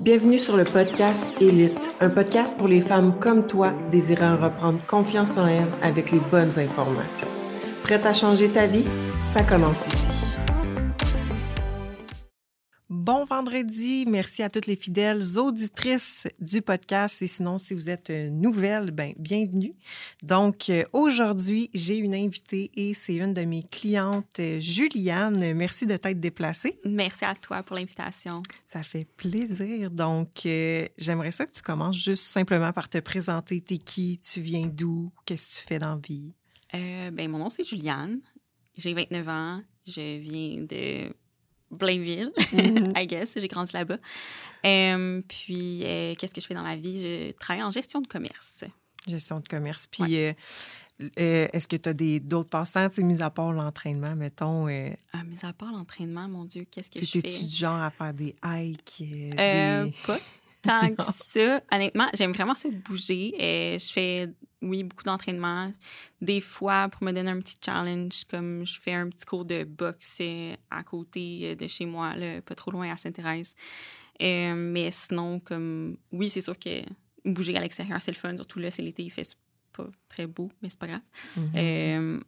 Bienvenue sur le podcast Élite, un podcast pour les femmes comme toi désirant reprendre confiance en elles avec les bonnes informations. Prête à changer ta vie? Ça commence ici. Vendredi, merci à toutes les fidèles auditrices du podcast et sinon si vous êtes nouvelle, ben bienvenue. Donc euh, aujourd'hui, j'ai une invitée et c'est une de mes clientes, Juliane. Merci de t'être déplacée. Merci à toi pour l'invitation. Ça fait plaisir. Donc euh, j'aimerais ça que tu commences juste simplement par te présenter. T'es qui, tu viens d'où, qu'est-ce que tu fais dans la vie? Euh, ben mon nom c'est Juliane. J'ai 29 ans. Je viens de Blainville, mm-hmm. I guess. J'ai grandi là-bas. Euh, puis, euh, qu'est-ce que je fais dans la vie? Je travaille en gestion de commerce. Gestion de commerce. Puis, euh, est-ce que tu as d'autres passe-temps, mis à part l'entraînement, mettons? Ah, mis à part l'entraînement, mon Dieu, qu'est-ce que je fais? T'es-tu du genre à faire des hikes? Des... Pas tant que ça. Honnêtement, j'aime vraiment ça bouger. je fais oui, beaucoup d'entraînement. Des fois, pour me donner un petit challenge, comme je fais un petit cours de boxe euh, à côté euh, de chez moi, là, pas trop loin à Sainte-Thérèse. Euh, mais sinon, comme oui, c'est sûr que bouger à l'extérieur, c'est le fun. Surtout là, c'est l'été, il fait pas très beau, mais c'est pas grave. Mm-hmm.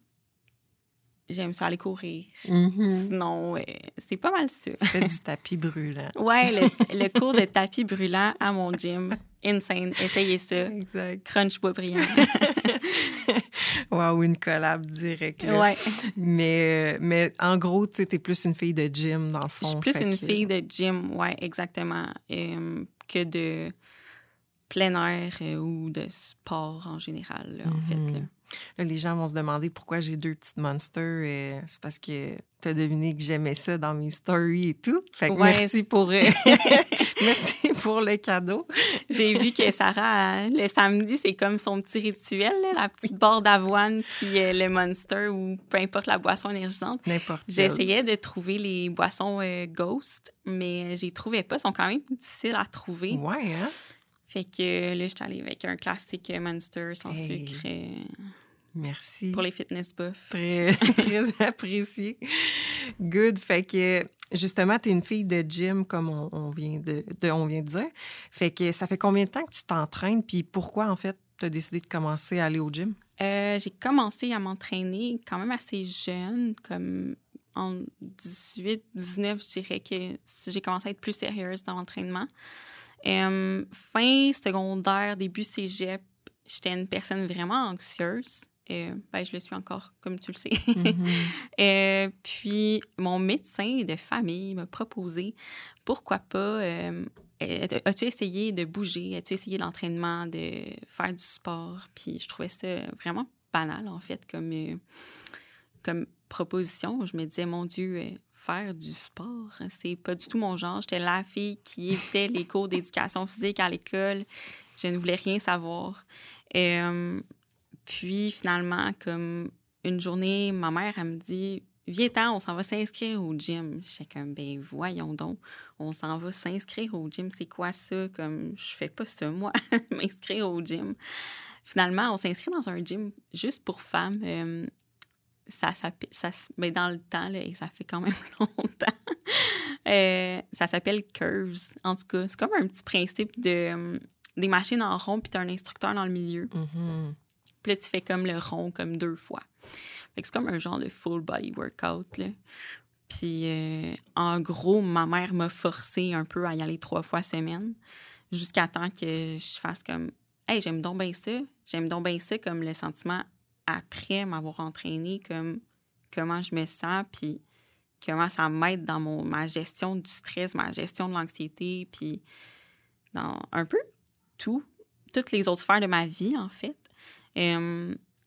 J'aime ça aller courir. Mm-hmm. Sinon, c'est pas mal ça. Tu fais du tapis brûlant. ouais, le, le, cours de tapis brûlant à mon gym insane. Essayez ça. Exact. Crunch bois brillant. wow, une collab directe. Ouais. Mais, mais en gros, tu es plus une fille de gym, dans le fond. Je suis plus une fille de gym, ouais, exactement. Euh, que de plein air euh, ou de sport en général, en fait. Mm-hmm. Là. les gens vont se demander pourquoi j'ai deux petites monsters. Et c'est parce que tu as deviné que j'aimais ça dans mes stories et tout. Fait que merci pour merci pour le cadeau. J'ai vu que Sarah, le samedi, c'est comme son petit rituel, la petite barre d'avoine puis euh, le monster ou peu importe la boisson énergisante. N'importe J'essayais de trouver les boissons euh, Ghost, mais j'y trouvais pas. Elles sont quand même difficiles à trouver. Ouais, hein? Fait que là, je suis allée avec un classique Monster sans sucre. Merci. Pour les fitness buffs. Très, très apprécié. Good. Fait que justement, tu es une fille de gym, comme on, vient de, on vient de dire. Fait que ça fait combien de temps que tu t'entraînes? Puis pourquoi, en fait, tu as décidé de commencer à aller au gym? Euh, j'ai commencé à m'entraîner quand même assez jeune, comme en 18, 19, je dirais que j'ai commencé à être plus sérieuse dans l'entraînement. Euh, fin secondaire, début cégep, j'étais une personne vraiment anxieuse. Euh, ben, je le suis encore, comme tu le sais. Mm-hmm. euh, puis, mon médecin de famille m'a proposé pourquoi pas. Euh, as-tu essayé de bouger? As-tu essayé l'entraînement, de faire du sport? Puis, je trouvais ça vraiment banal, en fait, comme, euh, comme proposition. Je me disais, mon Dieu, faire du sport. C'est pas du tout mon genre. J'étais la fille qui évitait les cours d'éducation physique à l'école. Je ne voulais rien savoir. Puis finalement, comme une journée, ma mère, elle me dit Viens-t'en, on s'en va s'inscrire au gym. J'étais comme, ben voyons donc, on s'en va s'inscrire au gym. C'est quoi ça? Comme, je fais pas ça, moi, m'inscrire au gym. Finalement, on s'inscrit dans un gym juste pour femmes. Euh, ça, ça, ça, mais dans le temps, là, et ça fait quand même longtemps, euh, ça s'appelle Curves. En tout cas, c'est comme un petit principe de euh, des machines en rond, puis tu as un instructeur dans le milieu. Mm-hmm. Puis là, tu fais comme le rond comme deux fois. Fait que c'est comme un genre de full body workout. Là. Puis euh, en gros, ma mère m'a forcé un peu à y aller trois fois semaine jusqu'à temps que je fasse comme Hey, j'aime donc bien ça. J'aime donc bien ça comme le sentiment après m'avoir entraîné, comme comment je me sens, puis comment ça m'aide dans mon, ma gestion du stress, ma gestion de l'anxiété, puis dans un peu tout, toutes les autres sphères de ma vie, en fait.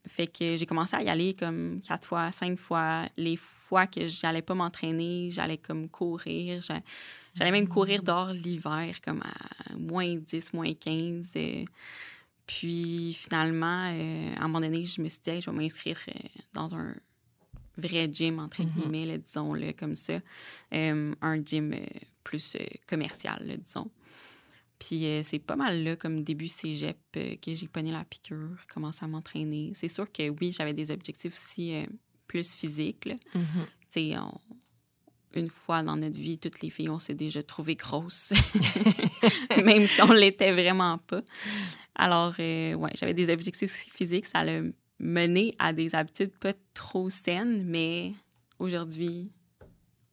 Fait que j'ai commencé à y aller comme quatre fois, cinq fois. Les fois que j'allais pas m'entraîner, j'allais comme courir. J'allais même courir mm. dehors l'hiver, comme à moins 10, moins 15. Puis finalement, euh, à un moment donné, je me suis dit, je vais m'inscrire euh, dans un vrai gym, entre mm-hmm. guillemets, disons-le comme ça. Euh, un gym plus commercial, disons. Puis c'est pas mal là, comme début cégep, que j'ai pogné la piqûre, commencé à m'entraîner. C'est sûr que oui, j'avais des objectifs aussi plus physiques. Mm-hmm. Tu sais, une fois dans notre vie, toutes les filles, on s'est déjà trouvées grosses, même si on l'était vraiment pas. Alors, euh, ouais, j'avais des objectifs physiques. Ça l'a mené à des habitudes pas trop saines, mais aujourd'hui,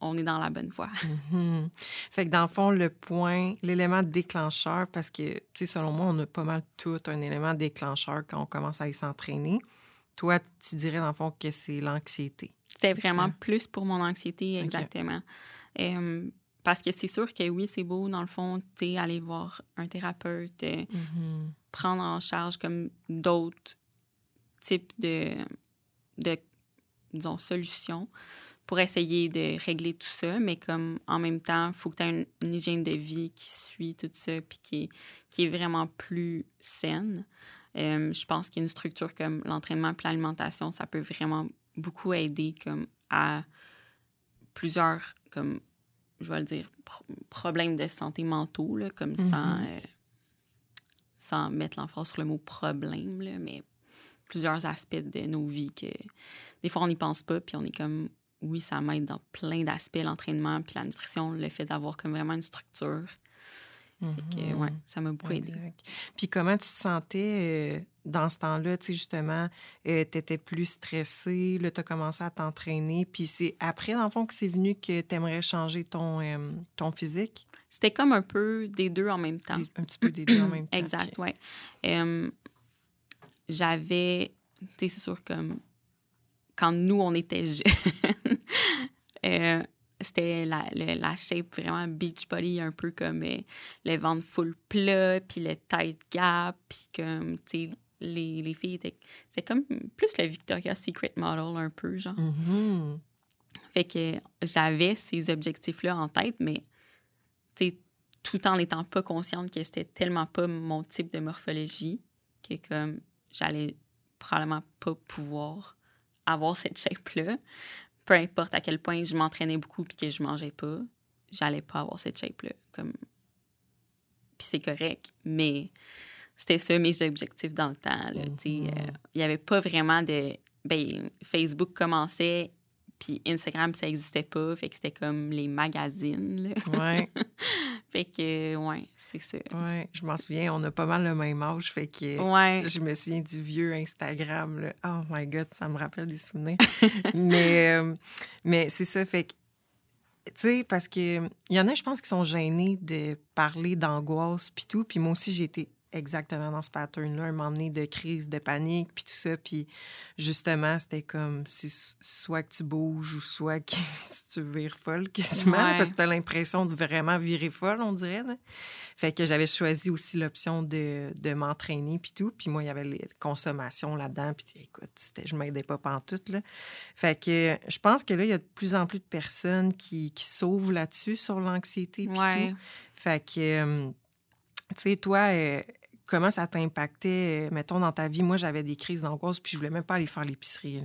on est dans la bonne voie. Mhm. Fait que dans le fond, le point, l'élément déclencheur, parce que, tu sais, selon moi, on a pas mal tout un élément déclencheur quand on commence à aller s'entraîner. Toi, tu dirais dans le fond que c'est l'anxiété. C'est vraiment plus pour mon anxiété, exactement. parce que c'est sûr que oui, c'est beau, dans le fond, tu sais, aller voir un thérapeute, euh, mhm. prendre en charge comme d'autres types de, de, disons, solutions pour essayer de régler tout ça, mais comme en même temps, il faut que tu aies une, hygiène de vie qui suit tout ça, puis qui est, qui est vraiment plus saine. Euh, je pense qu'une structure comme l'entraînement et l'alimentation, ça peut vraiment beaucoup aider comme à plusieurs, comme je vais le dire, problèmes de santé mentaux, là, comme sans, mm-hmm. euh, sans mettre l'emphase sur le mot problème, là, mais plusieurs aspects de nos vies que des fois on n'y pense pas, puis on est comme oui, ça m'aide dans plein d'aspects, l'entraînement, puis la nutrition, le fait d'avoir comme vraiment une structure. Mm ouais, ça m'a beaucoup aidé. Puis comment tu te sentais euh, dans ce temps-là? Tu sais, justement, euh, tu étais plus stressée, là, tu as commencé à t'entraîner. Puis c'est après, dans le fond, que c'est venu que tu aimerais changer ton, euh, ton physique? C'était comme un peu des deux en même temps. un petit peu des deux en même temps. Exact, oui. J'avais, tu sais, c'est sûr, comme quand nous, on était jeunes, euh, c'était la, la, shape vraiment beach body, un peu comme euh, le ventre full plat, puis le tight gap, puis comme, tu sais, les, les filles étaient... C'est comme plus le Victoria's Secret model, un peu, genre. Mm-hmm. Fait que j'avais ces objectifs-là en tête, mais, tu sais, tout en n'étant pas consciente que c'était tellement pas mon type de morphologie que, comme, j'allais probablement pas pouvoir avoir cette shape-là. Peu importe à quel point je m'entraînais beaucoup puis que je mangeais pas, j'allais pas avoir cette shape-là. Comme... Puis c'est correct, mais c'était ça mes objectifs dans le temps. Mm-hmm. Euh, il n'y avait pas vraiment de... Ben, Facebook commençait, puis Instagram, ça n'existait pas. Fait que c'était comme les magazines. Ouais. fait que, ouais, c'est ça. Ouais, je m'en souviens, on a pas mal le même âge. Fait que ouais. je me souviens du vieux Instagram. Là. Oh my God, ça me rappelle des souvenirs. mais euh, mais c'est ça, fait que tu sais, parce que il y en a, je pense, qui sont gênés de parler d'angoisse puis tout. Puis moi aussi, j'ai été exactement dans ce pattern-là, un moment donné de crise, de panique, puis tout ça. Puis justement, c'était comme, c'est soit que tu bouges ou soit que tu vires folle quasiment, parce que tu as l'impression de vraiment virer folle, on dirait. Fait que j'avais choisi aussi l'option de, de m'entraîner, puis tout. Puis moi, il y avait les consommations là-dedans, puis écoute, je m'aidais pas pantoute, là. Fait que je pense que là, il y a de plus en plus de personnes qui, qui sauvent là-dessus, sur l'anxiété, puis tout. Fait que... Tu sais, toi, euh, comment ça t'impactait, euh, mettons, dans ta vie? Moi, j'avais des crises d'angoisse, puis je voulais même pas aller faire l'épicerie.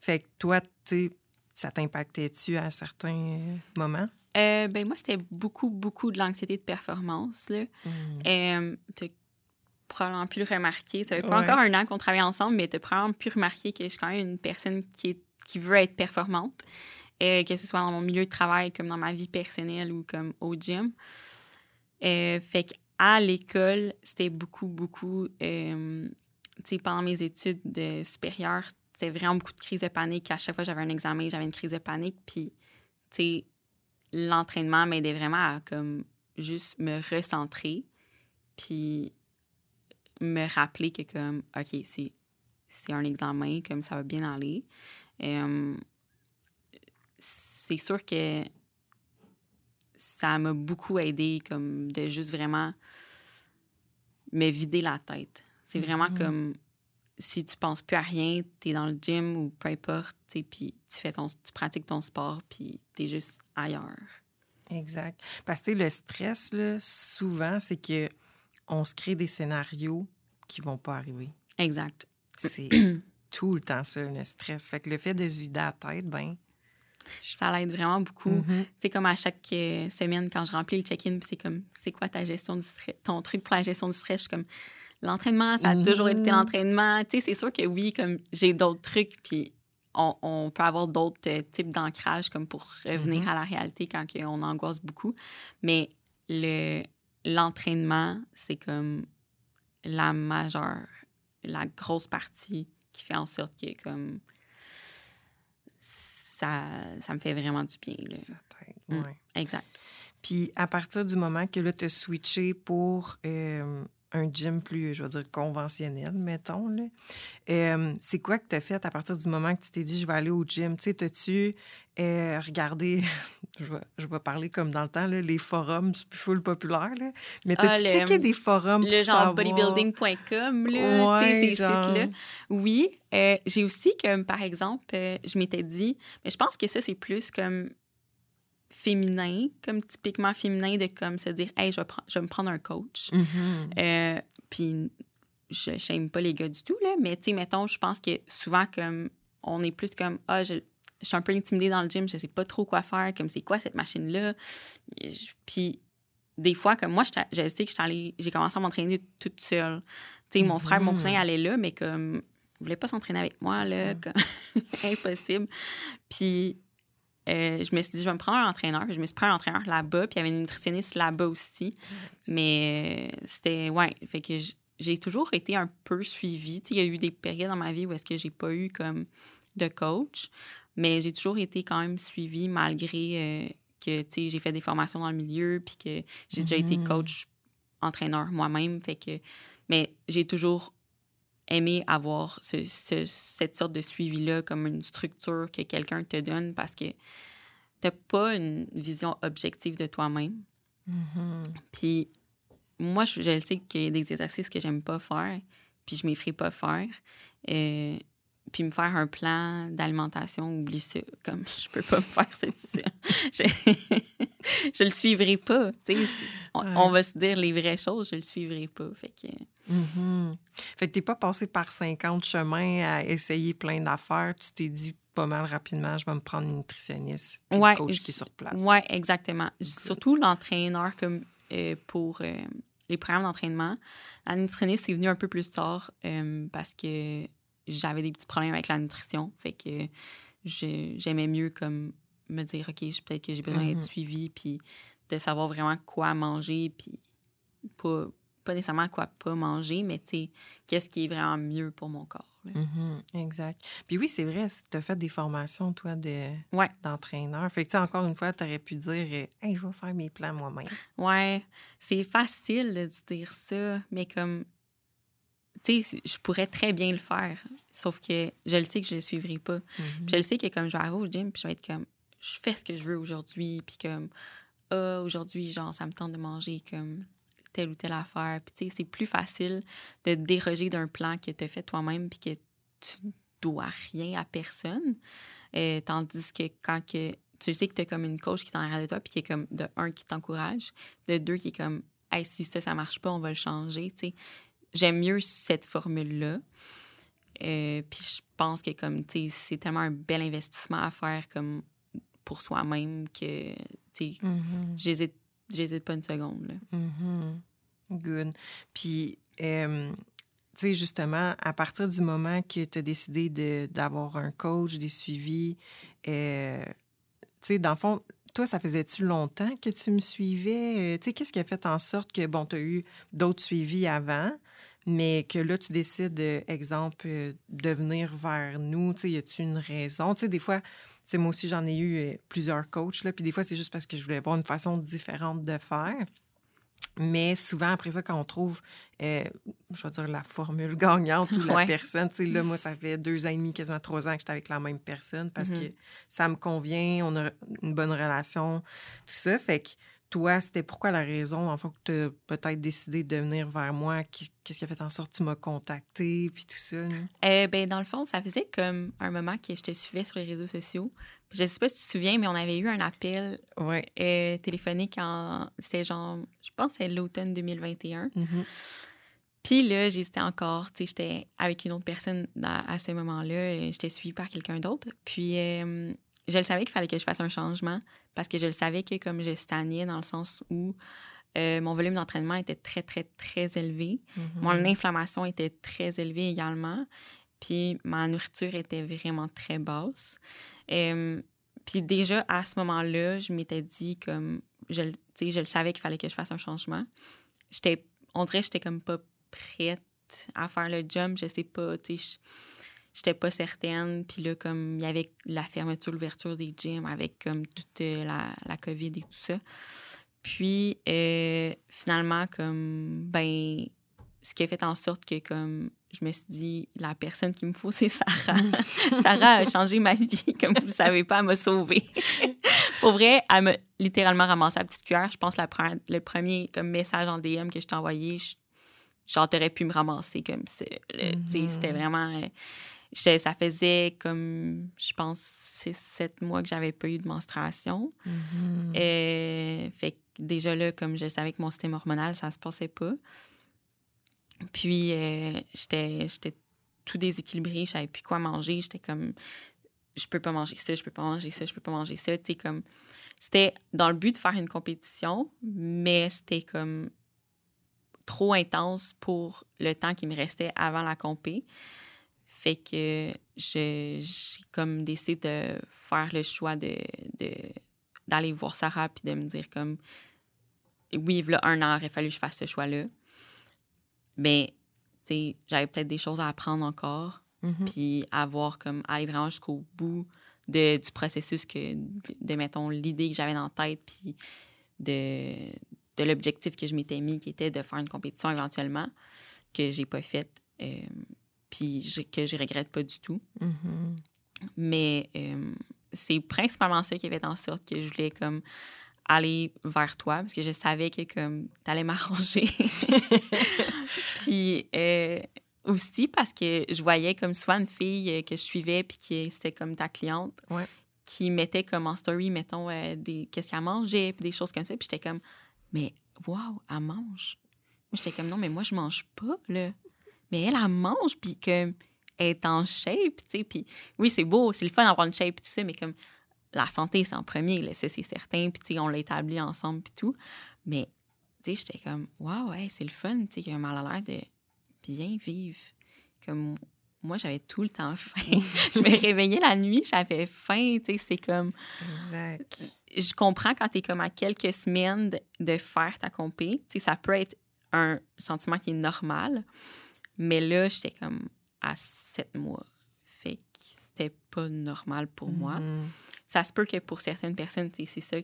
Fait que toi, tu ça t'impactait-tu à certains euh, moments? Euh, ben moi, c'était beaucoup, beaucoup de l'anxiété de performance. Là. Mmh. as probablement pu le remarquer. Ça fait pas encore un an qu'on travaille ensemble, mais tu as probablement pu remarquer que je suis quand même une personne qui, est, qui veut être performante, que ce soit dans mon milieu de travail, comme dans ma vie personnelle ou comme au gym. fait que à l'école, c'était beaucoup, beaucoup, euh, tu sais, pendant mes études de supérieures, c'était vraiment beaucoup de crises de panique. À chaque fois j'avais un examen, j'avais une crise de panique. Puis, tu sais, l'entraînement m'aidait vraiment à, comme, juste me recentrer. Puis, me rappeler que, comme, OK, c'est, c'est un examen, comme ça va bien aller. Euh, c'est sûr que ça m'a beaucoup aidé, comme de juste vraiment me vider la tête. C'est vraiment mm-hmm. comme si tu penses plus à rien, tu es dans le gym ou peu importe, puis tu fais ton, tu pratiques ton sport, puis tu es juste ailleurs. Exact. Parce que le stress, là, souvent, c'est que on se crée des scénarios qui vont pas arriver. Exact. C'est tout le temps ça, le stress. Fait que le fait de se vider la tête, ben ça l'aide vraiment beaucoup. C'est mm-hmm. comme à chaque euh, semaine, quand je remplis le check-in, c'est comme, c'est quoi ta gestion du stress, ton truc pour la gestion du stress? Je suis comme, l'entraînement, ça a toujours été mm-hmm. l'entraînement. Tu sais, c'est sûr que oui, comme j'ai d'autres trucs, puis on, peut avoir d'autres euh, types d'ancrage comme pour revenir Mhm. à la réalité quand on angoisse beaucoup. Mais le l'entraînement, c'est comme la majeure, la grosse partie qui fait en sorte que comme ça, ça me fait vraiment du bien. Là. Ça Mm. ouais. Exact. Puis à partir du moment que là, tu as switché pour euh, un gym plus, je veux dire, conventionnel, mettons, là, euh, c'est quoi que tu as fait à partir du moment que tu t'es dit, je vais aller au gym? Tu sais, t'as-tu euh, regardé, je vais, je vais parler comme dans le temps, là, les forums, c'est plus full populaire, là, mais Ah, t'as-tu le- checké des forums Le pour genre bodybuilding.com, là, Ouais, ces genre. sites-là. Oui. euh, j'ai aussi, comme par exemple, je m'étais dit, mais je pense que ça, c'est plus comme féminin, comme typiquement féminin, de comme se dire, hey, je vais, je vais me prendre un coach. Mhm. Euh, Puis je n'aime pas les gars du tout, là, mais tu sais, mettons, je pense que souvent, comme on est plus comme, ah, je, je suis un peu intimidée dans le gym, je sais pas trop quoi faire, comme c'est quoi cette machine-là? Je- Puis des fois, comme moi, j'étais- je sais que j'ai commencé à m'entraîner toute seule. Tu sais, mon frère, mon cousin allait là, mais comme, il voulait pas s'entraîner avec moi, là, comme, impossible. Puis euh, je me suis dit, je vais me prendre un entraîneur. Je me suis pris un entraîneur là-bas, puis il y avait une nutritionniste là-bas aussi. Mais euh, c'était, ouais, fait que j'ai toujours été un peu suivie. Tu sais, il y a eu des périodes dans ma vie où est-ce que j'ai pas eu comme de coach, mais j'ai toujours été quand même suivie malgré euh, que, tu sais, j'ai fait des formations dans le milieu, puis que j'ai déjà été Mhm. coach, entraîneur moi-même. Fait que, mais j'ai toujours aimé avoir ce- ce- cette sorte de suivi-là comme une structure que quelqu'un te donne parce que t'as pas une vision objective de toi-même. Mhm. Puis moi, je, je sais qu'il y a des exercices que j'aime pas faire, puis je m'y ferai pas faire. Euh, puis me faire un plan d'alimentation, oublie ça. Comme je peux pas me faire seul. Je, je le suivrai pas. On, Ouais. on va se dire les vraies choses, je le suivrai pas. Fait que Mhm. Fait que t'es pas passé par 50 chemins à essayer plein d'affaires. Tu t'es dit pas mal rapidement, je vais me prendre une nutritionniste, puis Ouais, le coach qui est sur place. Ouais, exactement. Surtout l'entraîneur comme euh, pour euh, les programmes d'entraînement. La nutritionniste est venue un peu plus tard euh, parce que j'avais des petits problèmes avec la nutrition. Fait que j'aimais mieux comme me dire OK, peut-être que j'ai besoin Mhm. d'être suivie puis de savoir vraiment quoi manger puis pas pas nécessairement quoi pas manger, mais tu sais, qu'est-ce qui est vraiment mieux pour mon corps. Mhm, Exact. Puis oui, c'est vrai, tu as fait des formations, toi, de, Ouais. d'entraîneur. Fait que, tu sais, encore une fois, tu aurais pu dire, euh, hey, je vais faire mes plans moi-même. Ouais, c'est facile de dire ça, mais comme, tu sais, je pourrais très bien le faire, sauf que je le sais que je le suivrai pas. Mhm. Puis Je le sais que comme je vais arriver au gym, puis je vais être comme, je fais ce que je veux aujourd'hui, puis comme, ah, aujourd'hui, genre, ça me tente de manger comme telle ou telle affaire. Puis tu sais, c'est plus facile de déroger d'un plan que tu as fait toi-même, puis que tu dois rien à personne. Euh, tandis que quand que tu sais que tu as comme une coach qui t'en de toi, puis qui est comme, de un, qui t'encourage, de deux, qui est comme, hey, si ça, ça marche pas, on va le changer, tu sais. J'aime mieux cette formule-là. Euh, puis je pense que comme tu sais c'est tellement un bel investissement à faire comme pour soi-même que tu sais Mhm. j'hésite j'hésite pas une seconde là. Mhm. Good. Puis, euh, tu sais, justement, à partir du moment que tu as décidé d'avoir un coach, des suivis, euh, tu sais, dans le fond, toi, ça faisait-tu longtemps que tu me suivais? Euh, Tu sais, qu'est-ce qui a fait en sorte que, bon, tu as eu d'autres suivis avant, mais que là, tu décides, exemple, de venir vers nous? Tu sais, y a-tu une raison? Tu sais, des fois, c'est moi aussi, j'en ai eu euh, plusieurs coachs, là, puis des fois, c'est juste parce que je voulais avoir une façon différente de faire. Mais souvent, après ça, quand on trouve, euh, je vais dire, la formule gagnante ou la Ouais. personne, tu sais, là, moi, ça fait deux ans et demi, quasiment trois ans que j'étais avec la même personne parce Mhm. que ça me convient, on a une bonne relation, tout ça. Fait que toi, c'était pourquoi la raison, en fait, que tu as peut-être décidé de venir vers moi? Qu'est-ce qui a fait en sorte que tu m'as contacté, puis tout ça? Euh, ben dans le fond ça faisait comme un moment que je te suivais sur les réseaux sociaux. Je sais pas si tu te souviens mais on avait eu un appel Ouais. euh, téléphonique en c'était genre je pense que c'est l'automne 2021. Mhm. Puis là, j'hésitais encore. Tu sais, j'étais avec une autre personne à ce moment-là. J'étais suivie par quelqu'un d'autre. Puis euh, je le savais qu'il fallait que je fasse un changement parce que je le savais que comme je stagnais dans le sens où euh, mon volume d'entraînement était très, très, très élevé. Mhm. Mon inflammation était très élevée également. puis ma nourriture était vraiment très basse. Euh, puis déjà, à ce moment-là, je m'étais dit comme... Je, je le savais qu'il fallait que je fasse un changement. J'étais... On dirait que j'étais comme pas prête à faire le jump. Je sais pas, tu sais... J'étais pas certaine. Puis là, comme il y avait la fermeture, l'ouverture des gyms avec comme toute euh, la, la COVID et tout ça. Puis euh, finalement, comme, ben, ce qui a fait en sorte que, comme, je me suis dit, la personne qu'il me faut, c'est Sarah. Sarah a changé ma vie, comme vous le savez pas, elle m'a sauvée. Pour vrai, elle m'a littéralement ramassé la petite cuillère. Je pense que le premier comme message en DM que je t'ai envoyé, genre, t'aurais pu me ramasser comme ça. C'était mm-hmm. vraiment. Euh, ça faisait comme, je pense, six, sept mois que j'avais pas eu de menstruation. Mm-hmm. Euh, fait que déjà là, comme je savais que mon système hormonal, ça se passait pas. Puis, euh, j'étais, tout déséquilibré, je savais plus quoi manger. J'étais comme, je peux pas manger ça, je peux pas manger ça, je peux pas manger ça. Tu comme, c'était dans le but de faire une compétition, mais c'était comme trop intense pour le temps qui me restait avant la compé. Fait que j'ai comme décidé de faire le choix de, d'aller voir Sarah puis de me dire comme oui, il y a un an, il aurait fallu que je fasse ce choix-là. Mais j'avais peut-être des choses à apprendre encore, mm-hmm. puis à voir comme aller vraiment jusqu'au bout de, du processus que de, mettons l'idée que j'avais dans la tête puis de, de l'objectif que je m'étais mis qui était de faire une compétition éventuellement que j'ai pas faite euh, puis que je regrette pas du tout. Mm-hmm. Mais euh, c'est principalement ça qui avait fait en sorte que je voulais comme aller vers toi parce que je savais que comme t'allais m'arranger. puis euh, aussi parce que je voyais comme soit une fille que je suivais puis qui c'était comme ta cliente qui mettait comme en story mettons des qu'est-ce qu'elle mangeait puis des choses comme ça puis j'étais comme mais waouh elle mange. J'étais comme non mais moi je mange pas là mais elle, elle mange, puis que est en shape, tu sais. Puis oui, c'est beau, c'est le fun d'avoir une shape, tout ça, mais comme la santé, c'est en premier, là, ça, c'est certain. Puis, tu sais, on l'a établi ensemble, puis tout. Mais, tu sais, j'étais comme, waouh, ouais, c'est le fun, tu sais, qu'elle a l'air de bien vivre. Comme moi, j'avais tout le temps faim. je me réveillais la nuit, j'avais faim, tu sais, c'est comme... Exact. Je comprends quand tu es comme à quelques semaines de, faire ta compé, tu sais, ça peut être un sentiment qui est normal, mais là, j'étais comme à sept mois. Fait que c'était pas normal pour moi. Mm-hmm. Ça se peut que pour certaines personnes, c'est ça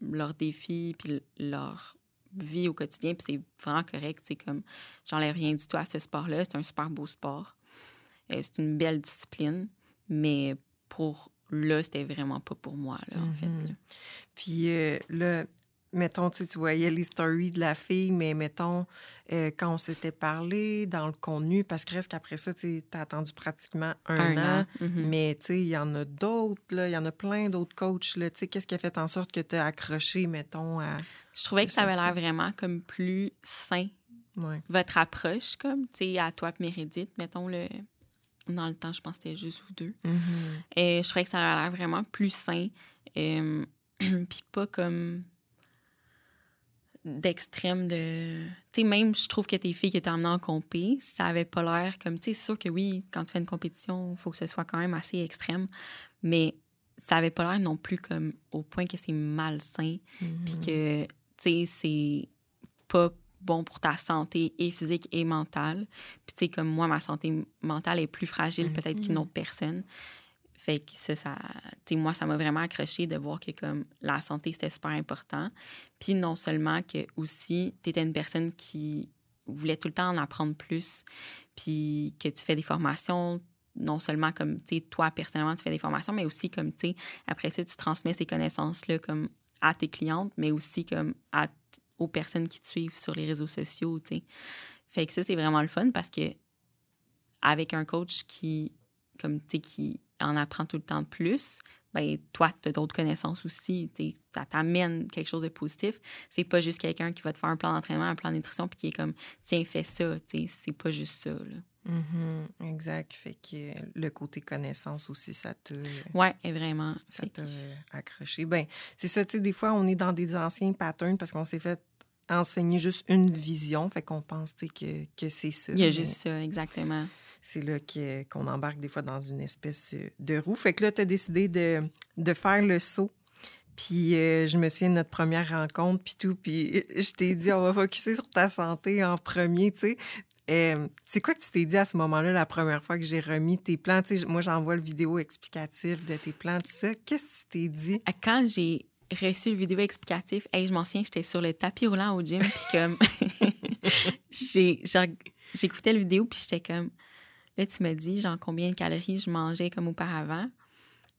leur défi puis leur vie au quotidien, puis c'est vraiment correct. C'est comme, j'enlève rien du tout à ce sport-là. C'est un super beau sport. Euh, c'est une belle discipline, mais pour là, c'était vraiment pas pour moi, là, en fait. Mm-hmm. Puis euh, là, mettons, tu, voyais les stories de la fille, mais mettons, euh, quand on s'était parlé dans le contenu, parce que reste qu'après ça, tu as attendu pratiquement un, an, mm-hmm. mais tu sais, il y en a d'autres, il y en a plein d'autres coachs, tu sais, qu'est-ce qui a fait en sorte que tu as accroché, mettons, à... Je trouvais que ça avait l'air vraiment comme plus sain, votre approche, comme, tu sais, à toi et Mérédith, mettons, le... Dans le temps, je pense que c'était juste vous deux. Mm-hmm. Et je trouvais que ça avait l'air vraiment plus sain. Euh, puis pas comme d'extrême de. Tu sais, même, je trouve que tes filles qui étaient emmenées en compé, ça avait pas l'air comme. Tu sais, c'est sûr que oui, quand tu fais une compétition, il faut que ce soit quand même assez extrême, mais ça avait pas l'air non plus comme au point que c'est malsain, puis mm-hmm. que, tu sais, c'est pas bon pour ta santé et physique et mentale. Puis, tu sais, comme moi, ma santé mentale est plus fragile peut-être qu'une mm-hmm. autre personne. Fait que ça, ça moi, ça m'a vraiment accroché de voir que comme la santé, c'était super important. Puis non seulement que aussi, tu étais une personne qui voulait tout le temps en apprendre plus, puis que tu fais des formations, non seulement comme, tu sais, toi, personnellement, tu fais des formations, mais aussi comme, tu sais, après ça, tu transmets ces connaissances-là comme à tes clientes, mais aussi comme à, aux personnes qui te suivent sur les réseaux sociaux, tu sais. Fait que ça, c'est vraiment le fun parce que avec un coach qui, comme, tu sais, qui en apprend tout le temps plus, ben toi, tu as d'autres connaissances aussi. Ça t'amène quelque chose de positif. C'est pas juste quelqu'un qui va te faire un plan d'entraînement, un plan de nutrition, puis qui est comme, tiens, fais ça. C'est pas juste ça. Là. Mm-hmm. exact. Fait que le côté connaissance aussi, ça te. Oui, vraiment. Ça t'a accroché. Ben, c'est ça, tu sais, des fois, on est dans des anciens patterns parce qu'on s'est fait enseigner juste une vision, fait qu'on pense que, que c'est ça. Il y a juste ça, exactement. c'est là qu'on embarque des fois dans une espèce de roue. Fait que là, tu as décidé de, de faire le saut puis euh, je me souviens de notre première rencontre, puis tout. Puis je t'ai dit, on va focuser sur ta santé en premier, tu sais. Euh, c'est quoi que tu t'es dit à ce moment-là, la première fois que j'ai remis tes plans? Tu sais, moi, j'envoie le vidéo explicatif de tes plans, tout ça. Qu'est-ce que tu t'es dit? Quand j'ai reçu le vidéo explicatif, hey, je m'en souviens, j'étais sur le tapis roulant au gym, puis comme... j'écoutais la vidéo, puis j'étais comme... Là, tu m'as dit, genre, combien de calories je mangeais comme auparavant.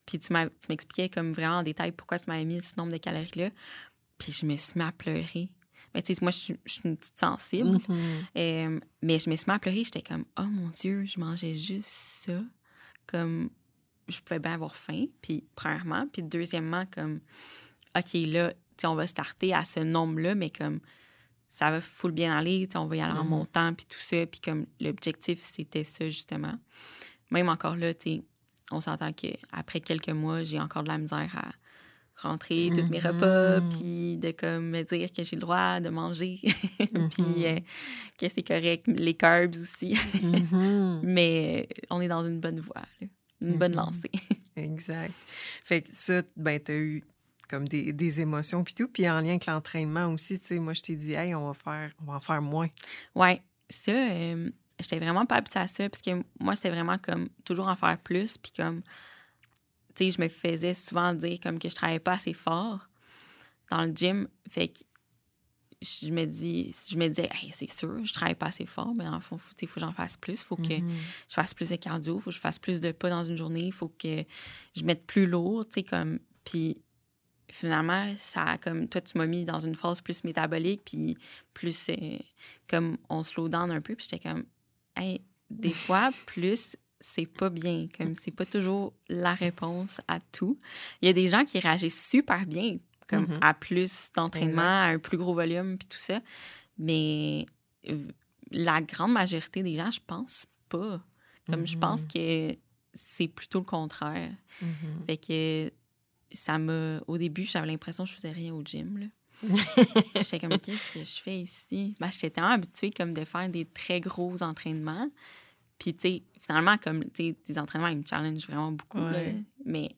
Puis tu m'expliquais comme vraiment en détail pourquoi tu m'avais mis ce nombre de calories-là. Puis je me suis mis à pleurer. Mais tu sais, moi, je suis, une petite sensible. Mm-hmm. Euh, mais je me suis mis à pleurer. J'étais comme, oh mon Dieu, je mangeais juste ça. Comme, je pouvais bien avoir faim. Puis, premièrement. Puis, deuxièmement, comme, OK, là, on va starter à ce nombre-là, mais comme, ça va full bien aller. On va y aller en mm-hmm. montant, puis tout ça. Puis, comme, l'objectif, c'était ça, justement. Même encore là, on s'entend qu'après quelques mois, j'ai encore de la misère à rentrer tous mes repas, mm-hmm. puis de comme me dire que j'ai le droit de manger, puis mm-hmm. euh, que c'est correct, les carbs aussi. Mais euh, on est dans une bonne voie, une bonne lancée. exact. Fait que ça, ben, tu as eu comme des, des émotions puis tout, puis en lien avec l'entraînement aussi, tu sais, moi je t'ai dit, hey, on va faire, on va en faire moins. Ouais, ça, euh, j'étais vraiment pas habituée à ça parce que moi, c'est vraiment comme toujours en faire plus. Puis comme, tu sais, je me faisais souvent dire comme que je travaillais pas assez fort dans le gym. Fait que je me dis, je me disais, c'est sûr, je travaille pas assez fort, mais en fond, il faut que j'en fasse plus. Il faut que mm-hmm. je fasse plus de cardio, il faut que je fasse plus de pas dans une journée, il faut que je mette plus lourd, tu sais, comme. Puis finalement, ça a comme toi, tu m'as mis dans une phase plus métabolique, puis plus euh, comme on slow down un peu, puis j'étais comme, des fois, plus, c'est pas bien. Comme c'est pas toujours la réponse à tout. Il y a des gens qui réagissent super bien, comme mm-hmm. à plus d'entraînement, à un plus gros volume, puis tout ça. Mais la grande majorité des gens, je pense pas. Comme je pense mm-hmm. que c'est plutôt le contraire. Mm-hmm. Fait que ça. Au début, j'avais l'impression que je faisais rien au gym. Là. J'étais comme, qu'est-ce que je fais ici? Ben, j'étais tellement habituée comme de faire des très gros entraînements. Puis, tu sais, finalement, comme, tu sais, des entraînements, ils me challenge vraiment beaucoup. mais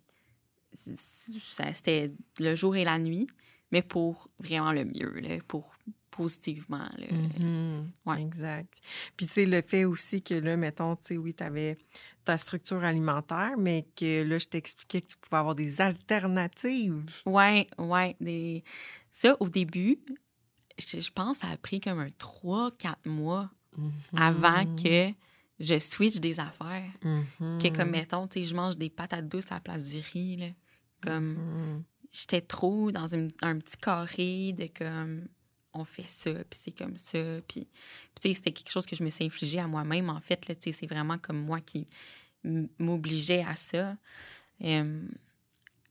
c'était le jour et la nuit, mais pour vraiment le mieux, là, pour positivement. Là. Mm-hmm. Exact. Puis, tu sais, le fait aussi que là, mettons, tu sais, oui, tu avais ta structure alimentaire, mais que là, je t'expliquais que tu pouvais avoir des alternatives. Oui, oui. Des... Ça, au début, je, pense que ça a pris comme un 3-4 mois mm-hmm. avant que je switch des affaires. Que comme, mm-hmm. mettons, tu sais, je mange des patates douces à la place du riz, là. Comme, j'étais trop dans un petit carré de comme on fait ça, puis c'est comme ça. Puis, sais, c'était quelque chose que je me suis infligé à moi-même, en fait. C'est vraiment comme moi qui m'obligeais à ça.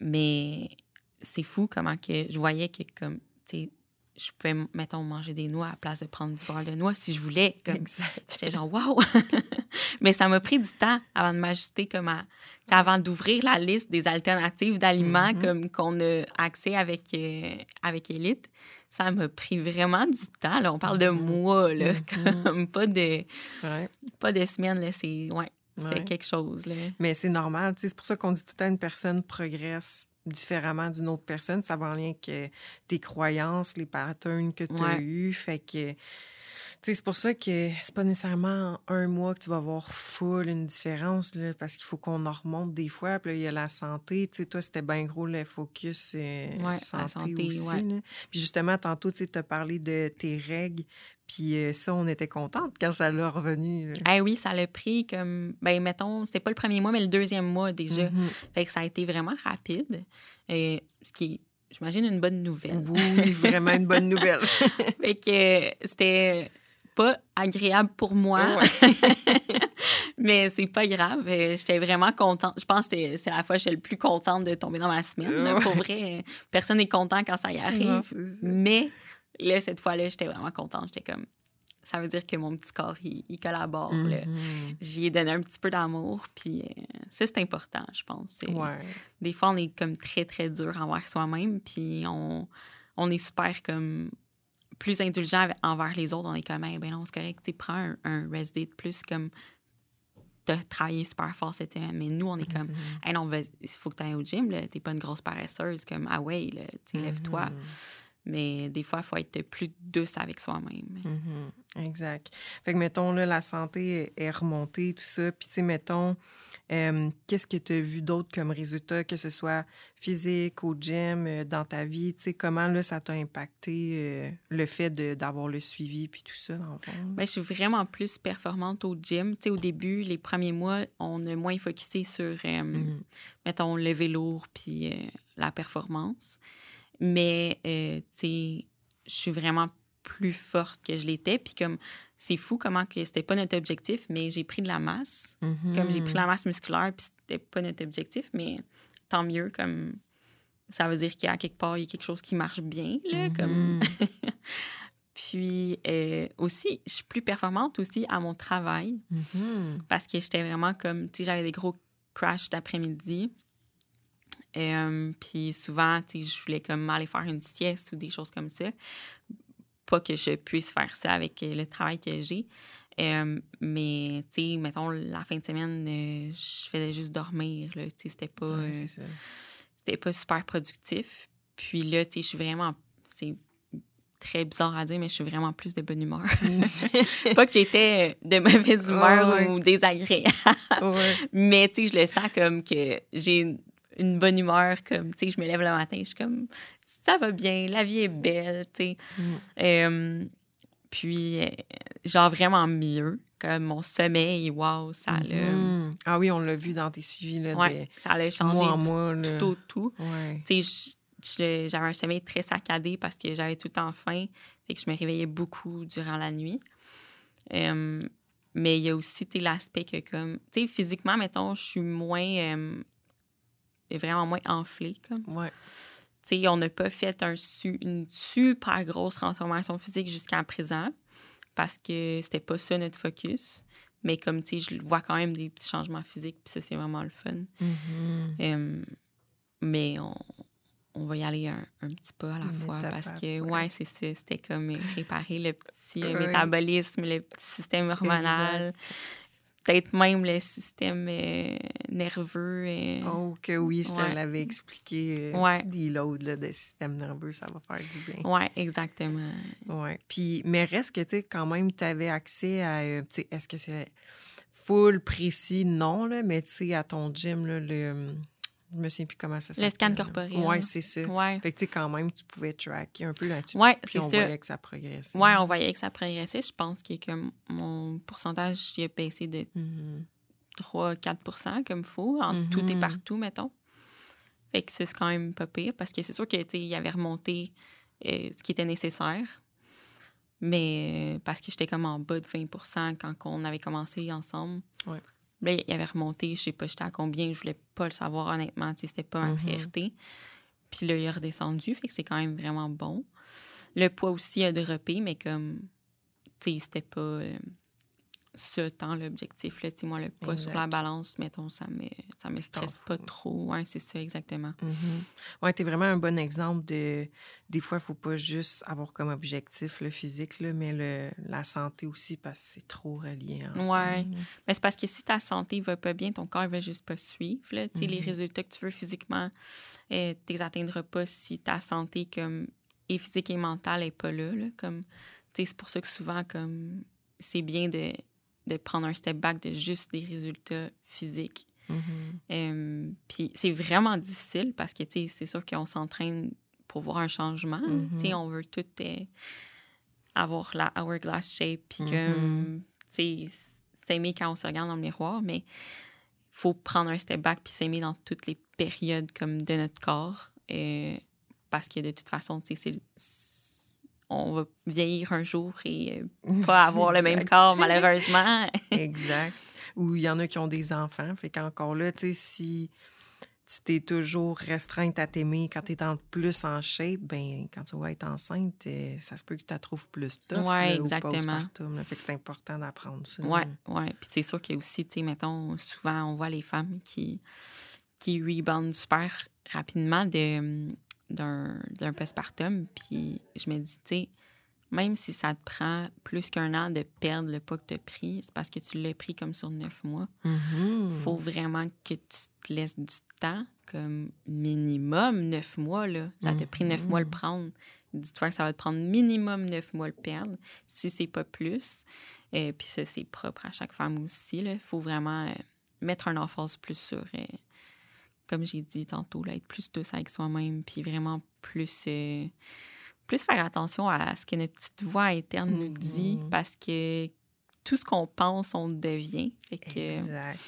mais c'est fou comment que je voyais que, comme, tu sais, je pouvais, mettons, manger des noix à la place de prendre du beurre de noix si je voulais. J'étais genre, waouh! Mais ça m'a pris du temps avant de m'ajuster, comme à, avant d'ouvrir la liste des alternatives d'aliments mm-hmm. comme qu'on a accès avec, euh, avec Elite ça m'a pris vraiment du temps. Là. On parle de mm-hmm. mois, là, mm-hmm. comme pas de, pas de semaines. Là. C'est, ouais, c'était quelque chose. Là. Mais c'est normal. C'est pour ça qu'on dit tout le temps une personne progresse différemment d'une autre personne. Ça va en lien avec tes croyances, les patterns que tu as eus. Fait que c'est pour ça que c'est pas nécessairement un mois que tu vas voir full une différence, là, parce qu'il faut qu'on en remonte des fois. Puis là, il y a la santé. Tu sais, toi, c'était bien gros le focus euh, santé, aussi. Puis justement, tantôt, tu as parlé de tes règles. Puis euh, ça, on était contente quand ça l'a revenu. Ah oui, ça l'a pris comme, ben mettons, c'était pas le premier mois, mais le deuxième mois déjà. Mm-hmm. Fait que ça a été vraiment rapide. et euh, ce qui est, j'imagine, une bonne nouvelle. Oui, vraiment une bonne nouvelle. fait que c'était pas agréable pour moi. mais c'est pas grave. Euh, j'étais vraiment contente. Je pense que c'est la fois que j'étais le plus contente de tomber dans ma semaine. Pour vrai, personne n'est content quand ça y arrive. mais là, cette fois-là, j'étais vraiment contente. J'étais comme, ça veut dire que mon petit corps, il, collabore. Mm-hmm. J'y ai donné un petit peu d'amour. Puis euh, ça, c'est important, je pense. Des fois, on est comme très, très dur envers soi-même. Puis on, on est super comme plus indulgent envers les autres, on est comme, même ben non, c'est correct, tu prends un, un rest day de plus, comme, t'as travaillé super fort cette semaine. Mais nous, on est comme, hey, non, il faut que tu ailles au gym. T'es pas une grosse paresseuse, comme, ah ouais, là, lève-toi. Mm-hmm. Mais des fois, il faut être plus douce avec soi-même. Mhm, Exact. Fait que, mettons, là, la santé est remontée, tout ça. Puis, tu sais, mettons, euh, qu'est-ce que tu as vu d'autre comme résultat, que ce soit physique, au gym, euh, dans ta vie? Tu sais, comment, là, ça t'a impacté euh, le fait d'avoir le suivi, puis tout ça, dans le? Ben, je suis vraiment plus performante au gym. Tu sais, au début, les premiers mois, on a moins focusé sur, euh, Mhm. mettons, lever lourd puis la performance. Mais, euh, tu sais, je suis vraiment plus forte que je l'étais. Puis comme, c'est fou comment que c'était pas notre objectif, mais j'ai pris de la masse. Mhm. Comme j'ai pris de la masse musculaire, puis c'était pas notre objectif, mais tant mieux, comme ça veut dire qu'à quelque part, il y a quelque chose qui marche bien, là, comme... Mhm. Puis euh, aussi, je suis plus performante aussi à mon travail Mhm. parce que j'étais vraiment comme, tu sais, j'avais des gros crashs d'après-midi. Euh, puis souvent, tu sais, je voulais comme aller faire une sieste ou des choses comme ça. Pas que je puisse faire ça avec le travail que j'ai. Euh, mais, tu sais, mettons, la fin de semaine, euh, je faisais juste dormir. Tu sais, c'était pas... Ouais, c'était pas super productif. Puis là, tu sais, je suis vraiment. C'est très bizarre à dire, mais je suis vraiment plus de bonne humeur. pas que j'étais de mauvaise humeur Ah ouais. ou désagréable, Ouais. mais tu sais, je le sens comme que j'ai une, bonne humeur, comme, tu sais, je me lève le matin, je suis comme, ça va bien, la vie est belle, tu sais. Mm. Euh, puis, euh, genre vraiment mieux, comme mon sommeil, wow, ça l'a. Mhm. Ah oui, on l'a vu dans tes suivis, là, Ouais, ça l'a changé mois en du mois, là. tout au tout. Ouais. Tu sais, j'avais un sommeil très saccadé parce que j'avais tout le temps faim. Fait que je me réveillais beaucoup durant la nuit. Euh, mais il y a aussi, l'aspect que comme... Tu sais, physiquement, mettons, je suis moins... euh, vraiment moins enflée, comme. Ouais. On n'a pas fait un su- une super grosse transformation physique jusqu'à présent parce que c'était pas ça notre focus. Mais comme, tu sais, je vois quand même des petits changements physiques, puis ça, c'est vraiment le fun. Mhm. Euh, mais on, on va y aller un, un petit pas à la Une fois parce que, ouais. ouais, c'est ça. C'était comme réparer le petit euh, métabolisme, le petit système hormonal, peut-être même le système euh, nerveux. euh, Oh, que oui, je te Ouais. l'avais expliqué. Euh, Ouais. Petit deload là, de système nerveux, ça va faire du bien. Ouais, exactement. Ouais. Puis, mais reste que, tu sais, quand même, tu avais accès à. euh, tu sais, est-ce que c'est full précis? Non, là, mais tu sais, à ton gym, là, le. Je me souviens plus comment ça s'appelle. scan là. corporel. Ouais, c'est ça. Ouais. Fait que, tu sais, quand même, tu pouvais tracker un peu là-dessus. Puis c'est on ça. voyait que ça progressait. Ouais, on voyait que ça progressait. Je pense que mon pourcentage il a baissé de Mhm. 3-4% comme il faut, en tout et Mhm. partout, mettons. Fait que c'est quand même pas pire parce que c'est sûr qu'il avait remonté euh, ce qui était nécessaire. Mais euh, parce que j'étais comme en bas de 20% quand on avait commencé ensemble. Ouais. Là, il avait remonté, je sais pas, j'étais à combien, je voulais pas le savoir honnêtement, c'était pas Mhm. priorité. Puis là, il a redescendu, fait que c'est quand même vraiment bon. Le poids aussi a droppé, mais comme, tu sais, c'était pas euh, ce temps l'objectif. Là, moi, le poids sur la balance, mettons, ça me, ça me stresse pas trop. Ouais, c'est ça, exactement. Mhm. Ouais, t'es vraiment un bon exemple de. Des fois, il faut pas juste avoir comme objectif le physique, là, mais le, la santé aussi, parce que c'est trop relié ensemble. Ouais. Mais c'est parce que si ta santé va pas bien, ton corps va juste pas suivre. Là. Les Mhm. résultats que tu veux physiquement, euh, tu les atteindras pas si ta santé comme, et physique et mentale est pas là. là. Comme, tu sais, c'est pour ça que souvent, comme c'est bien de, de prendre un step back de juste des résultats physiques. Mhm. Euh, Puis c'est vraiment difficile parce que, tu sais, c'est sûr qu'on s'entraîne pour voir un changement. Mhm. Tu sais, on veut tout euh, avoir la hourglass shape, puis Mhm. comme, tu sais, s'aimer quand on se regarde dans le miroir, mais faut prendre un step back puis s'aimer dans toutes les périodes comme de notre corps. euh, parce que de toute façon, tu sais, c'est- c'est- on va vieillir un jour et euh, pas avoir le même corps, malheureusement. Exact. Ou il y en a qui ont des enfants. Fait qu'encore là, tu sais, si tu t'es toujours restreinte à t'aimer quand tu es en plus en shape, ben quand tu vas être enceinte, euh, ça se peut que tu la trouves plus tough. Au exactement. là. Fait que c'est important d'apprendre ça. Ouais, ouais. Puis c'est sûr qu'il y a aussi, tu sais, mettons, souvent, on voit les femmes qui, qui reboundent super rapidement de- d'un postpartum. Puis je me dis, tu sais, même si ça te prend plus qu'un an de perdre le poids que tu as pris, c'est parce que tu l'as pris comme sur neuf mois. Il Mhm. faut vraiment que tu te laisses du temps, comme minimum neuf mois. Là. Ça t'a pris neuf mois le prendre. Dis-toi que ça va te prendre minimum neuf mois le perdre, si c'est pas plus. Et puis ça, c'est propre à chaque femme aussi. Il faut vraiment euh, mettre un emphase plus sur, euh, comme j'ai dit tantôt, là, être plus douce avec soi-même, puis vraiment plus, euh, plus faire attention à ce que notre petite voix interne nous dit, Mhm. parce que tout ce qu'on pense, on devient. Fait que Exact.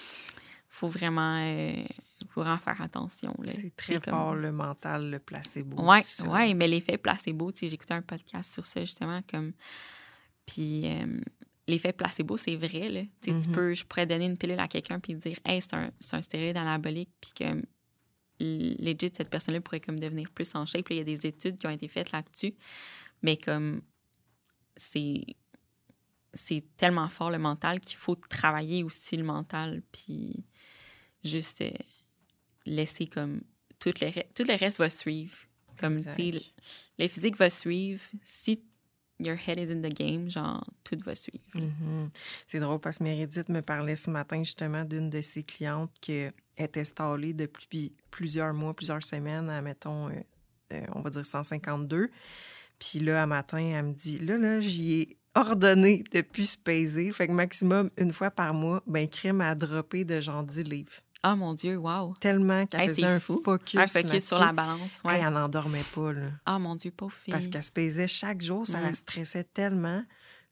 faut vraiment, euh, vraiment faire attention. là. C'est très comme- fort le mental, le placebo. Ça. ouais, mais l'effet placebo, tu sais, j'ai écouté un podcast sur ça justement, comme. Puis euh, l'effet placebo, c'est vrai, là. Tu Mhm. peux, je pourrais donner une pilule à quelqu'un puis dire, hey, c'est un, c'est un stéroïde anabolique, puis que legit, cette personne-là pourrait comme devenir plus en shape. Puis il y a des études qui ont été faites là-dessus, mais comme c'est c'est tellement fort le mental qu'il faut travailler aussi le mental, puis juste euh, laisser comme tout le, re- tout le reste va suivre. Comme, tu le, le physique va suivre. Si your head is in the game, genre, tout va suivre. Mhm. C'est drôle parce que Meredith me parlait ce matin justement d'une de ses clientes qui est installée depuis plusieurs mois, plusieurs semaines, à, mettons, euh, euh, on va dire 152. Puis là, à matin, elle me dit, là, là, j'y ai ordonné de plus se peser. Fait que maximum, une fois par mois, ben, crème a droppé de genre 10 livres. Ah, mon Dieu, wow! Tellement qu'elle Hey, faisait un fou. focus, Un focus sur la balance. Ouais. Hey, elle n'en dormait pas, là. Ah, mon Dieu, pauvre fille. Parce qu'elle se pesait chaque jour, ça la stressait tellement.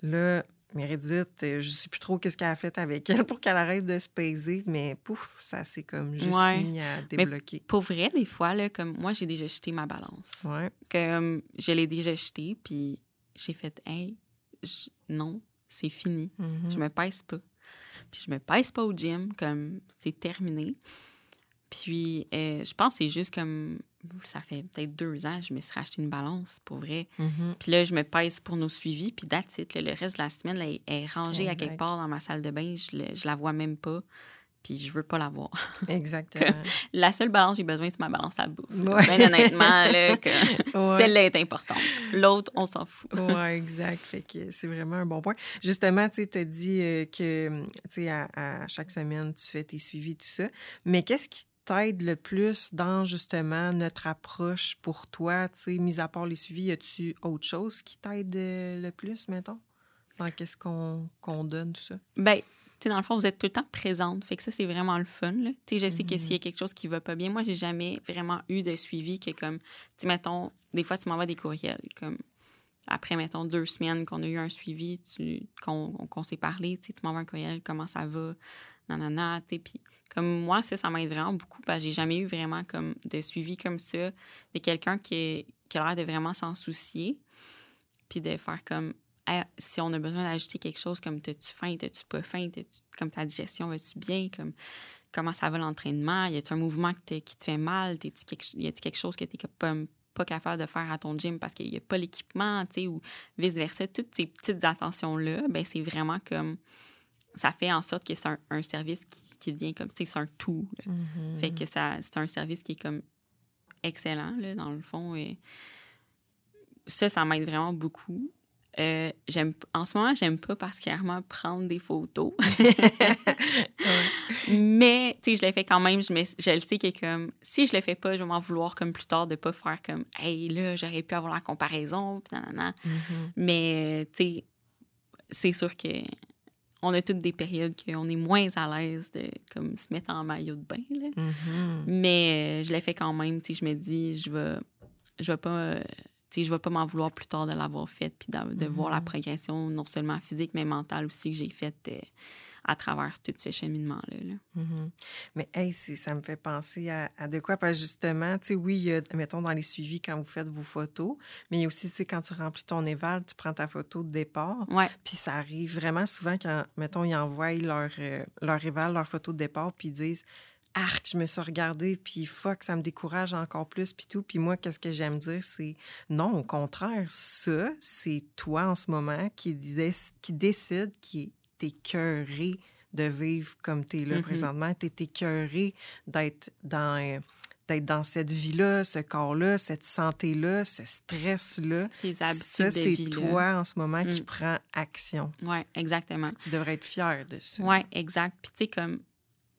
Là, Meredith, euh, je sais plus trop qu'est-ce qu'elle a fait avec elle pour qu'elle arrête de se peser, mais pouf, ça s'est comme juste Ouais. mis à débloquer. Pour vrai, des fois, là, comme moi, j'ai déjà jeté ma balance. Ouais. Comme je l'ai déjà jetée, puis j'ai fait, hey, je- non, c'est fini. Mhm. Je me pèse pas. Puis je me pèse pas au gym, comme c'est terminé. Puis euh, je pense que c'est juste comme, ça fait peut-être deux ans, je me suis racheté une balance, pour vrai. Mhm. Puis là, je me pèse pour nos suivis, puis that's it, là, le reste de la semaine, là, elle est rangée à quelque part dans ma salle de bain, je, le- je la vois même pas, puis je veux pas la voir. Exactement. La seule balance que j'ai besoin, c'est ma balance à bouffe. Ouais. Ben, honnêtement, là, que Ouais. celle-là est importante. L'autre, on s'en fout. Oui, exact. Fait que c'est vraiment un bon point. Justement, tu as dit euh, que, tu sais, à, à chaque semaine, tu fais tes suivis, tout ça. Mais qu'est-ce qui t'aide le plus dans, justement, notre approche pour toi? Tu sais, mis à part les suivis, y a-tu autre chose qui t'aide euh, le plus, mettons? Dans qu'est-ce qu'on qu'on donne, tout ça? Ben, tu sais, dans le fond, vous êtes tout le temps présente. Fait que ça, c'est vraiment le fun. Là. Tu sais, je sais que Mhm. s'il y a quelque chose qui va pas bien, moi, j'ai jamais vraiment eu de suivi que, comme, tu sais, mettons, des fois, tu m'envoies des courriels, comme, après, mettons, deux semaines qu'on a eu un suivi, tu- qu'on qu'on s'est parlé, tu sais, tu m'envoies un courriel, comment ça va, nanana, tu sais, puis comme moi, ça, ça m'aide vraiment beaucoup parce que j'ai jamais eu vraiment comme de suivi comme ça de quelqu'un qui, qui a l'air de vraiment s'en soucier, puis de faire comme, Si on a besoin d'ajouter quelque chose comme t'as-tu faim, t'as-tu pas faim, comme ta digestion va-tu bien, comme comment ça va l'entraînement, y a-tu un mouvement que qui te fait mal, T'es-tu quelque, y a-tu quelque chose que t'es pas, pas capable de faire à ton gym parce qu'il y a pas l'équipement, tu sais, ou vice-versa, toutes ces petites attentions-là, ben c'est vraiment comme, ça fait en sorte que c'est un, un service qui, qui devient comme, tu c'est un tout, là. Fait que ça, c'est un service qui est comme excellent, là, dans le fond. Et ça, ça m'aide vraiment beaucoup. Euh, j'aime, en ce moment, j'aime pas particulièrement prendre des photos. Mais, tu sais, je le fais quand même. Je, me- je le sais que, comme, si je le fais pas, je vais m'en vouloir, comme plus tard, de pas faire comme, hey, là, j'aurais pu avoir la comparaison, puis nanana. Mhm. Mais, tu sais, c'est sûr que on a toutes des périodes qu'on est moins à l'aise de comme se mettre en maillot de bain. Là. Mhm. Mais euh, je l'ai fait quand même. Je me dis, je vais, je vais pas. Je vais pas m'en vouloir plus tard de l'avoir faite puis de, de voir la progression, non seulement physique, mais mentale aussi, que j'ai faite euh, à travers tout ce cheminement-là. là. Mhm. Mais hey, ça me fait penser à, à de quoi? Parce que justement, tu sais, oui, il y a, mettons, dans les suivis quand vous faites vos photos, mais il y a aussi, tu sais, quand tu remplis ton éval, tu prends ta photo de départ. Puis ça arrive vraiment souvent quand, mettons, ils envoient leur, euh, leur éval, leur photo de départ, puis ils disent Arc, je me suis regardée, puis fuck, ça me décourage encore plus, puis tout. Puis moi, qu'est-ce que j'aime dire, c'est non, au contraire, ça, c'est toi en ce moment qui, qui décide, qui est écœuré de vivre comme tu es là Mhm. présentement. Tu es écœuré d'être dans. euh, d'être dans cette vie-là, ce corps-là, cette santé-là, ce stress-là. Ces habitudes Ça, c'est toi en ce moment qui Mm. prend action. Oui, exactement. Tu devrais être fier de ça. Oui, exact. Puis, tu sais, comme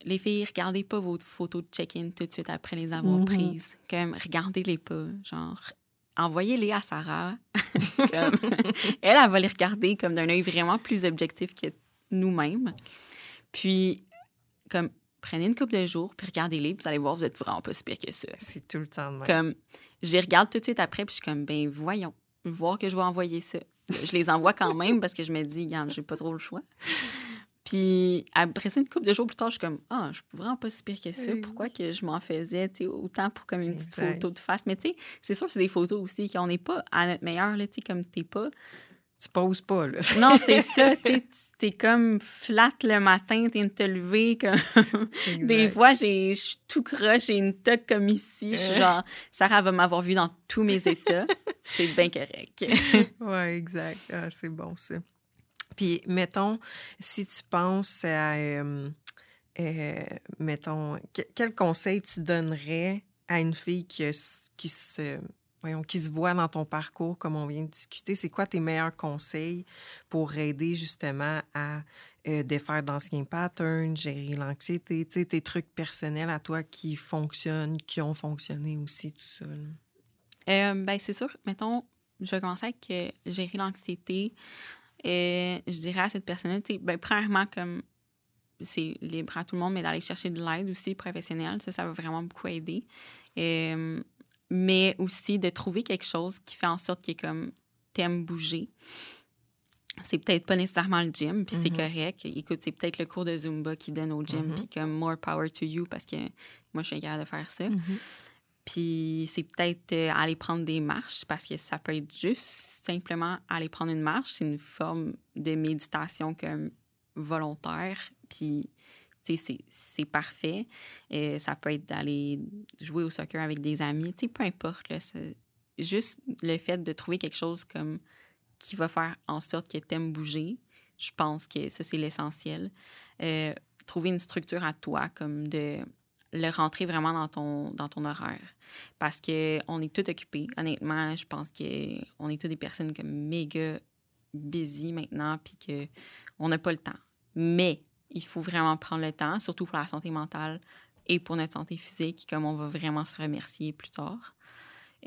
les filles, regardez pas vos photos de check-in tout de suite après les avoir Mhm. prises. Comme, regardez-les pas. Genre, envoyez-les à Sarah. Comme, elle, elle va les regarder comme d'un œil vraiment plus objectif que nous-mêmes. Puis, comme, prenez une couple de jours, puis regardez-les, puis vous allez voir, vous êtes vraiment pas si pire que ça. C'est tout le temps même. Comme, je les regarde tout de suite après, puis je suis comme, ben voyons, voir que je vais envoyer ça. Je les envoie quand même parce que je me dis, regarde, j'ai pas trop le choix. Puis après ça, une couple de jours plus tard, je suis comme, ah, je suis vraiment pas si pire que ça. Pourquoi que je m'en faisais, tu sais, autant pour comme une petite Exact. photo de face? Mais tu sais, c'est sûr, c'est des photos aussi qu'on n'est pas à notre meilleur, là, tu sais, comme t'es pas. Tu poses pas, là. Non, c'est ça, tu sais, t'es comme flat le matin, t'es de te lever, comme. Des fois, j'ai- je suis tout croche, j'ai une toque comme ici. Je suis genre, Sarah va m'avoir vu dans tous mes états. C'est bien correct. Oui, exact. Ah, c'est bon, ça. Puis, mettons, si tu penses à, euh, euh, mettons, que- quel conseil tu donnerais à une fille qui, qui se, voyons, qui se voit dans ton parcours, comme on vient de discuter? C'est quoi tes meilleurs conseils pour aider justement à euh, défaire d'anciens patterns, gérer l'anxiété, tes trucs personnels à toi qui fonctionnent, qui ont fonctionné aussi, tout ça? Euh, ben, c'est sûr, mettons, je vais commencer avec gérer l'anxiété. Euh, je dirais à cette personne, tu sais, ben, premièrement, comme c'est libre à tout le monde, mais d'aller chercher de l'aide aussi professionnelle, ça, ça va vraiment beaucoup aider. Euh, mais aussi de trouver quelque chose qui fait en sorte que, comme, t'aimes bouger. C'est peut-être pas nécessairement le gym, puis c'est Mhm. correct. Écoute, c'est peut-être le cours de Zumba qui donne au gym, Mhm. puis comme more power to you, parce que moi, je suis incapable de faire ça. Puis c'est peut-être euh, aller prendre des marches parce que ça peut être juste simplement aller prendre une marche. C'est une forme de méditation comme volontaire. Puis, c'est- parfait. Euh, ça peut être d'aller jouer au soccer avec des amis. Tu sais, peu importe. Juste le fait de trouver quelque chose comme qui va faire en sorte que tu aimes bouger. Je pense que ça, c'est l'essentiel. Euh, trouver une structure à toi, comme de le rentrer vraiment dans ton, dans ton horaire. Parce qu'on est tout occupé. Honnêtement, je pense qu'on est tous des personnes comme méga busy maintenant, puis qu'on n'a pas le temps. Mais il faut vraiment prendre le temps, surtout pour la santé mentale et pour notre santé physique, comme on va vraiment se remercier plus tard.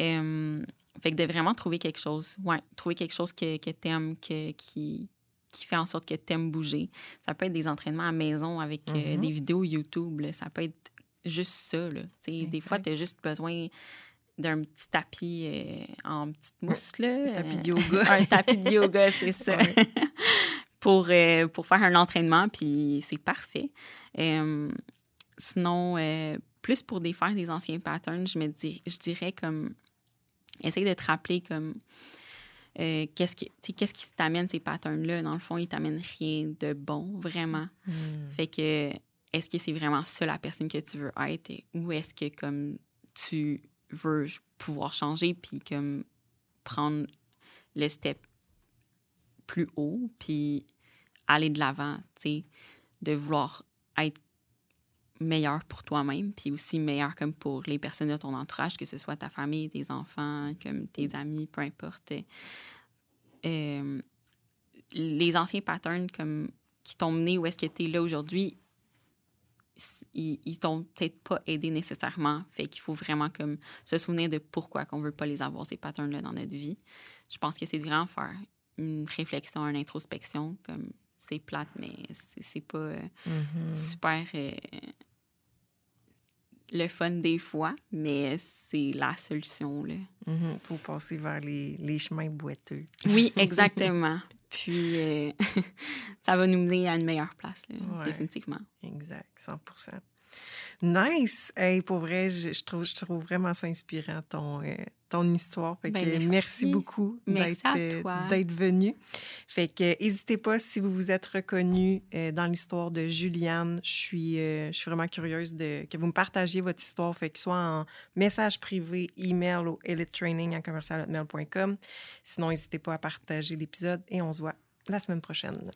Euh, fait que de vraiment trouver quelque chose, ouais, trouver quelque chose que, que t'aimes, que, qui, qui fait en sorte que t'aimes bouger. Ça peut être des entraînements à la maison avec euh, Mhm. des vidéos YouTube, là. ça peut être juste ça. Là. Des fois, tu as juste besoin d'un petit tapis euh, en petite mousse. Là. Un tapis de Euh, yoga. un tapis de yoga, c'est ça. Ouais. pour, euh, pour faire un entraînement, puis c'est parfait. Euh, sinon, plus pour défaire des anciens patterns, je me dis, je dirais comme, essaye de te rappeler comme, euh, qu'est-ce qui, qu'est-ce qui t'amène ces patterns-là? Dans le fond, ils t'amènent rien de bon, vraiment. Hmm. Fait que, est-ce que c'est vraiment ça la personne que tu veux être ou est-ce que comme tu veux pouvoir changer puis comme prendre le step plus haut puis aller de l'avant, tu sais, de vouloir être meilleur pour toi-même puis aussi meilleur comme pour les personnes de ton entourage, que ce soit ta famille, tes enfants, comme tes amis, peu importe. Euh, les anciens patterns comme qui t'ont mené où est-ce que tu es là aujourd'hui, ils, ils t'ont peut-être pas aidé nécessairement. Fait qu'il faut vraiment comme se souvenir de pourquoi qu'on veut pas les avoir, ces patterns-là, dans notre vie. Je pense que c'est de vraiment faire une réflexion, une introspection, comme c'est plate, mais c'est pas euh, Mhm. super euh, le fun des fois, mais c'est la solution, là. Mhm. faut passer vers les, les chemins boiteux. Oui, exactement. Puis, euh, ça va nous mener à une meilleure place, là, Ouais. définitivement. Exact, 100% Nice! Hey, pour vrai, je, je trouve, je trouve vraiment ça inspirant, ton, euh, ton histoire. Fait Ben, merci. merci. beaucoup d'être venu. Fait que n'hésitez pas si vous vous êtes reconnu euh, dans l'histoire de Juliane. Je suis, euh, je suis vraiment curieuse de que vous me partagiez votre histoire, fait que soit en message privé, email au elitetraining à. Sinon, n'hésitez pas à partager l'épisode et on se voit la semaine prochaine.